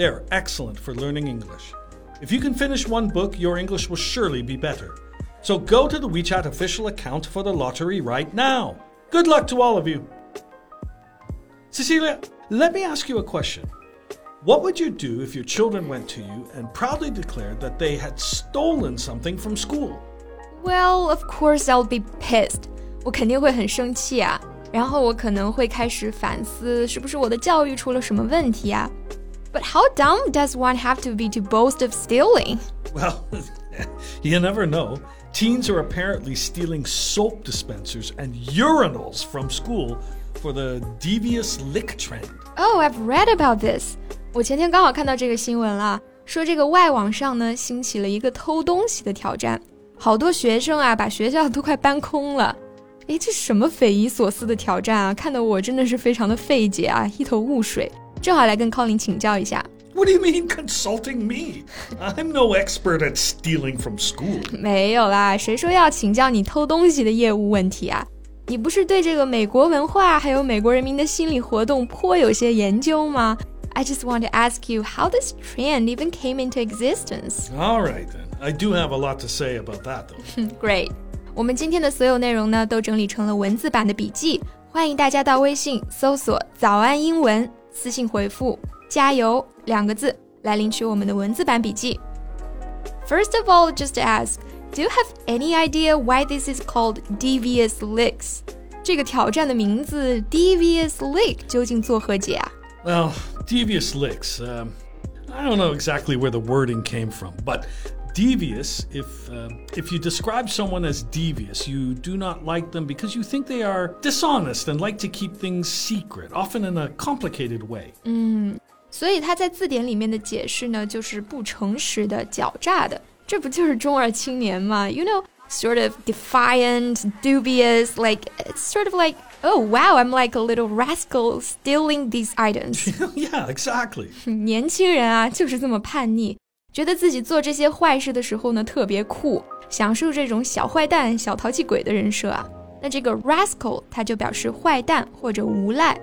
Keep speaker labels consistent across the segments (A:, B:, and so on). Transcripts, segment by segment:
A: They are excellent for learning English. If you can finish one book, your English will surely be better. So go to the WeChat official account for the lottery right now. Good luck to all of you. Cecilia, let me ask you a question. What would you do if your children went to you and proudly declared that they had stolen something from school?
B: Well, of course I'll be pissed. 我肯定会很生气啊，然后我可能会开始反思，是不是我的教育出了什么问题啊 ？But how dumb does one have to be to boast of stealing?
A: Well, you never know. Teens are apparently stealing soap dispensers and urinals from school for the devious lick trend.
B: Oh, I've read about this. 我前天刚好看到这个新闻了，说这个外网上呢兴起了一个偷东西的挑战，好多学生啊把学校都快搬空了。诶，这什么匪夷所思的挑战啊！看得我真的是非常的费解啊，一头雾水。 正好来跟 Colin 请教一下。
A: What do you mean consulting me? I'm no expert at stealing from school.
B: 没有啦，谁说要请教你偷东西的业务问题啊？你不是对这个美国文化还有美国人民的心理活动颇有些研究吗？I just want to ask you how this trend even came into existence.
A: All right then. I do have a lot to say about that though.
B: Great. 我们今天的所有内容呢，都整理成了文字版的笔记，欢迎大家到微信搜索“早安英文”， 私信回复“加油”两个字来领取我们的文字版笔记。First of all, just ask, do you have any idea why this is called devious licks？这个挑战的名字 devious lick 究竟作何解啊？
A: Well, devious licks. Um, I don't know exactly where the wording came from, but devious if uh, if you describe someone as devious you do not like them because you think they are dishonest and like to keep things secret often in a complicated way
B: 嗯所以它在字典里面的解释呢就是不诚实的狡诈的这不就是中二青年吗 you know sort of defiant dubious like it's sort of like oh wow i'm like a little rascal stealing these items
A: yeah exactly
B: 年轻人啊就是这么叛逆 觉得自己做这些坏事的时候呢，特别酷，享受这种小坏蛋、小淘气鬼的人设啊。那这个 rascal 它就表示坏蛋或者无赖，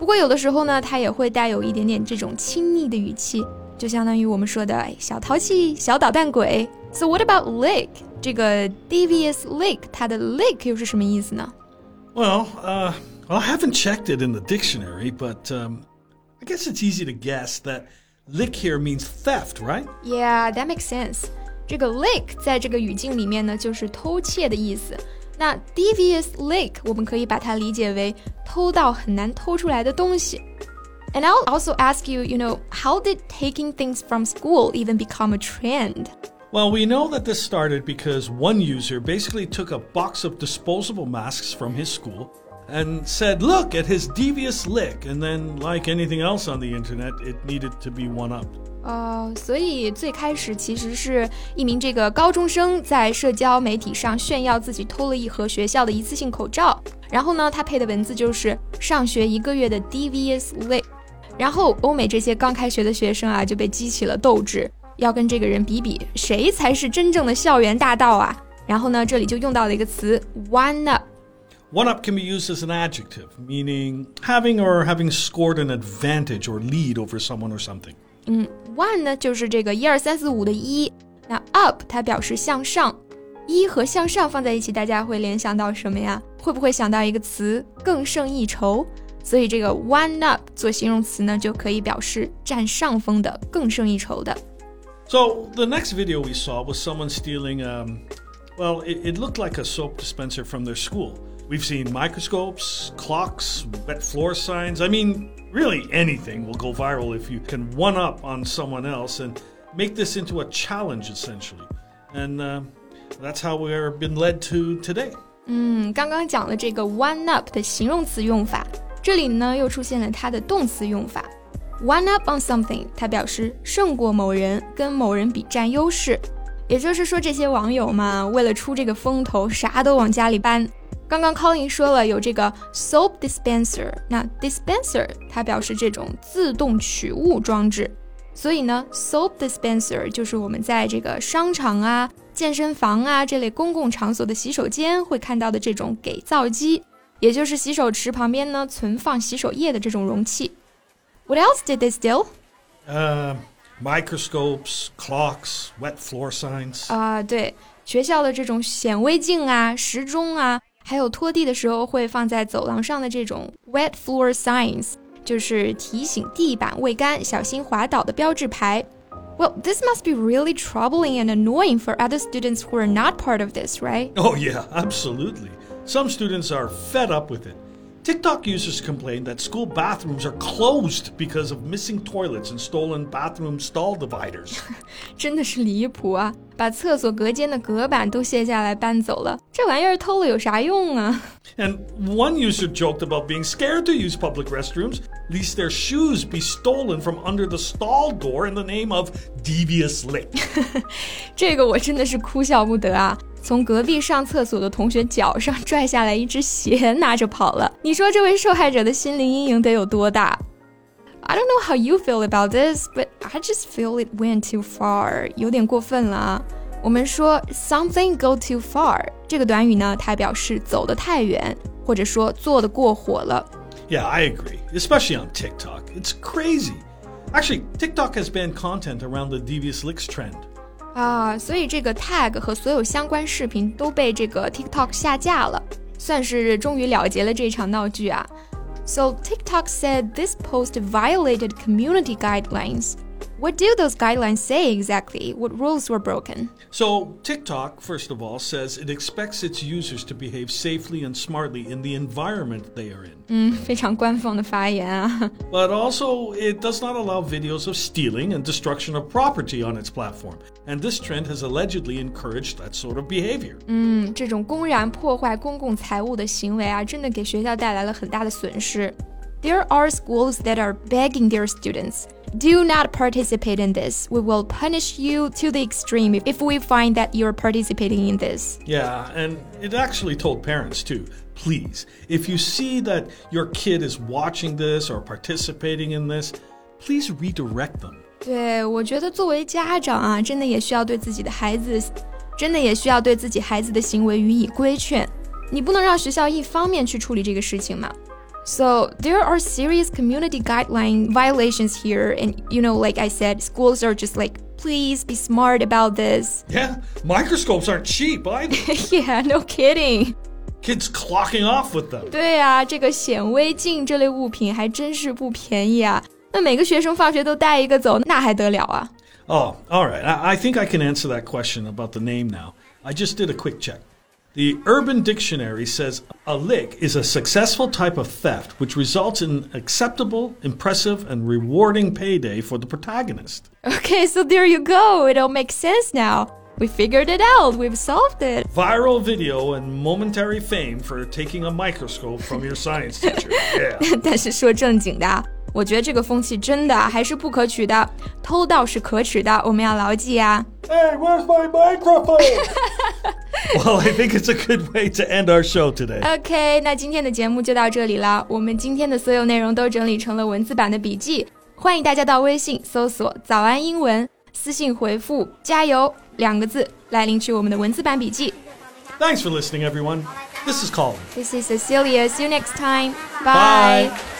B: 不过有的时候呢，它也会带有一点点这种亲昵的语气，就相当于我们说的小淘气、小捣蛋鬼。So what about lick？这个 devious lick，它的 lick 又是什么意思呢？
A: Well, uh, I haven't checked it in the dictionary, but um, I guess it's easy to guess that. Lick here means theft, right?
B: Yeah, that makes sense. 这个 lick 在这个语境里面呢，就是偷窃的意思。那 devious lick 我们可以把它理解为偷到很难偷出来的东西。And I'll also ask you, you know, how did taking things from school even become a trend?
A: Well, we know that this started because one user basically took a box of disposable masks from his school and said, Look at his devious lick. And then, like anything else on the internet, it needed to be one up.
B: 哦，所以最开始其实是一名这个高中生在社交媒体上炫耀自己偷了一盒学校的一次性口罩，然后呢，他配的文字就是上学一个月的 devious lick，然后欧美这些刚开学的学生啊就被激起了斗志，要跟这个人比比谁才是真正的校园大盗啊！然后呢，这里就用到了一个词 one up。
A: one up can be used as an adjective, meaning having or having scored an advantage or lead over someone or something.
B: 嗯，one 呢就是这个一二三四五的一，那 up 它表示向上，一和向上放在一起，大家会联想到什么呀？会不会想到一个词更胜一筹？所以这个 one up 做形容词呢，就可以表示占上风的、更胜一筹的。
A: So the next video we saw was someone stealing, um, well, it, it looked like a soap dispenser from their school. We've seen microscopes, clocks, wet floor signs. I mean, really anything will go viral if you can one up on someone else and make this into a challenge, essentially. And uh, that's how we've been led to today.
B: 嗯，刚刚讲了这个 one up 的形容词用法，这里呢又出现了它的动词用法。 one up on something，它表示胜过某人，跟某人比占优势。也就是说，这些网友嘛，为了出这个风头，啥都往家里搬。 刚刚 Colin 说了有这个 soap dispenser，那 dispenser 它表示这种自动取物装置，所以呢，soap dispenser 就是我们在这个商场啊、健身房啊这类公共场所的洗手间会看到的这种给皂机，也就是洗手池旁边呢存放洗手液的这种容器。What else did they steal?
A: Uh, microscopes, clocks, wet floor signs.
B: 啊，对，学校的这种显微镜啊、时钟啊， 还有拖地的时候会放在走廊上的这种 wet floor signs，就是提醒地板未干、小心滑倒的标志牌。Well, this must be really troubling and annoying for other students who are not part of this, right?
A: Oh, yeah, absolutely. Some students are fed up with it. TikTok users complain that school bathrooms are closed because of missing toilets and stolen bathroom stall dividers.
B: 真的是离谱啊！把厕所隔间的隔板都卸下来搬走了，这玩意儿偷了有啥用啊？
A: And one user joked about being scared to use public restrooms, lest their shoes be stolen from under the stall door in the name of devious lick.
B: 这个我真的是哭笑不得啊！ 从隔壁上厕所的同学脚上拽下来一只鞋，拿着跑了。你说这位受害者的心灵阴影得有多大？I don't know how you feel about this, but I just feel it went too far，有点过分了啊。我们说 something go too far 这个短语呢，它表示走得太远，或者说做得过火了。
A: Yeah, I agree, especially on TikTok. It's crazy. Actually, TikTok has banned content around the devious licks trend.
B: 啊，所以这个 tag 和所有相关视频都被这个 TikTok 下架了，算是终于了结了这场闹剧啊。So TikTok said this post violated community guidelines. What do those guidelines say exactly? What rules were broken?
A: So, TikTok, first of all, says it expects its users to behave safely and smartly in the environment they are in.
B: 嗯，非常官方的发言啊。
A: But also, it does not allow videos of stealing and destruction of property on its platform. And this trend has allegedly encouraged that sort of behavior.
B: 嗯，这种公然破坏公共财物的行为啊，真的给学校带来了很大的损失。There are schools that are begging their students do not participate in this. We will punish you to the extreme if we find that you're participating in this.
A: Yeah, and it actually told parents too. Please, if you see that your kid is watching this or participating in this, please redirect them.
B: 对，我觉得作为家长啊，真的也需要对自己的孩子，真的也需要对自己孩子的行为予以规劝。你不能让学校一方面去处理这个事情嘛。 so there are serious community guideline violations here. And, you know, like I said, schools are just like, please be smart about this.
A: Yeah, microscopes aren't cheap either.
B: yeah, no kidding.
A: Kids clocking off with them.
B: 对啊，这个显微镜这类物品还真是不便宜啊。那每个学生放学都带一个走，那还得了啊？
A: Oh, all right. I, I think I can answer that question about the name now. I just did a quick check. The Urban Dictionary says a lick is a successful type of theft which results in acceptable, impressive, and rewarding payday for the protagonist.
B: Okay, so there you go. It all makes sense now. We figured it out. We've solved it.
A: Viral video and momentary fame for taking a microscope from your science teacher. Yeah.
B: 但是说正经的，我觉得这个风气真的还是不可取的。偷盗是可耻的，我们要牢记啊。
A: Hey, where's my microphone? well, I think it's a good way to end our show today.
B: OK，那今天的节目就到这里了。我们今天的所有内容都整理成了文字版的笔记，欢迎大家到微信搜索“早安英文”，私信回复“加油”两个字来领取我们的文字版笔记。
A: Thanks for listening, everyone. This is Colin.
B: This is Cecilia. See you next time. Bye. Bye.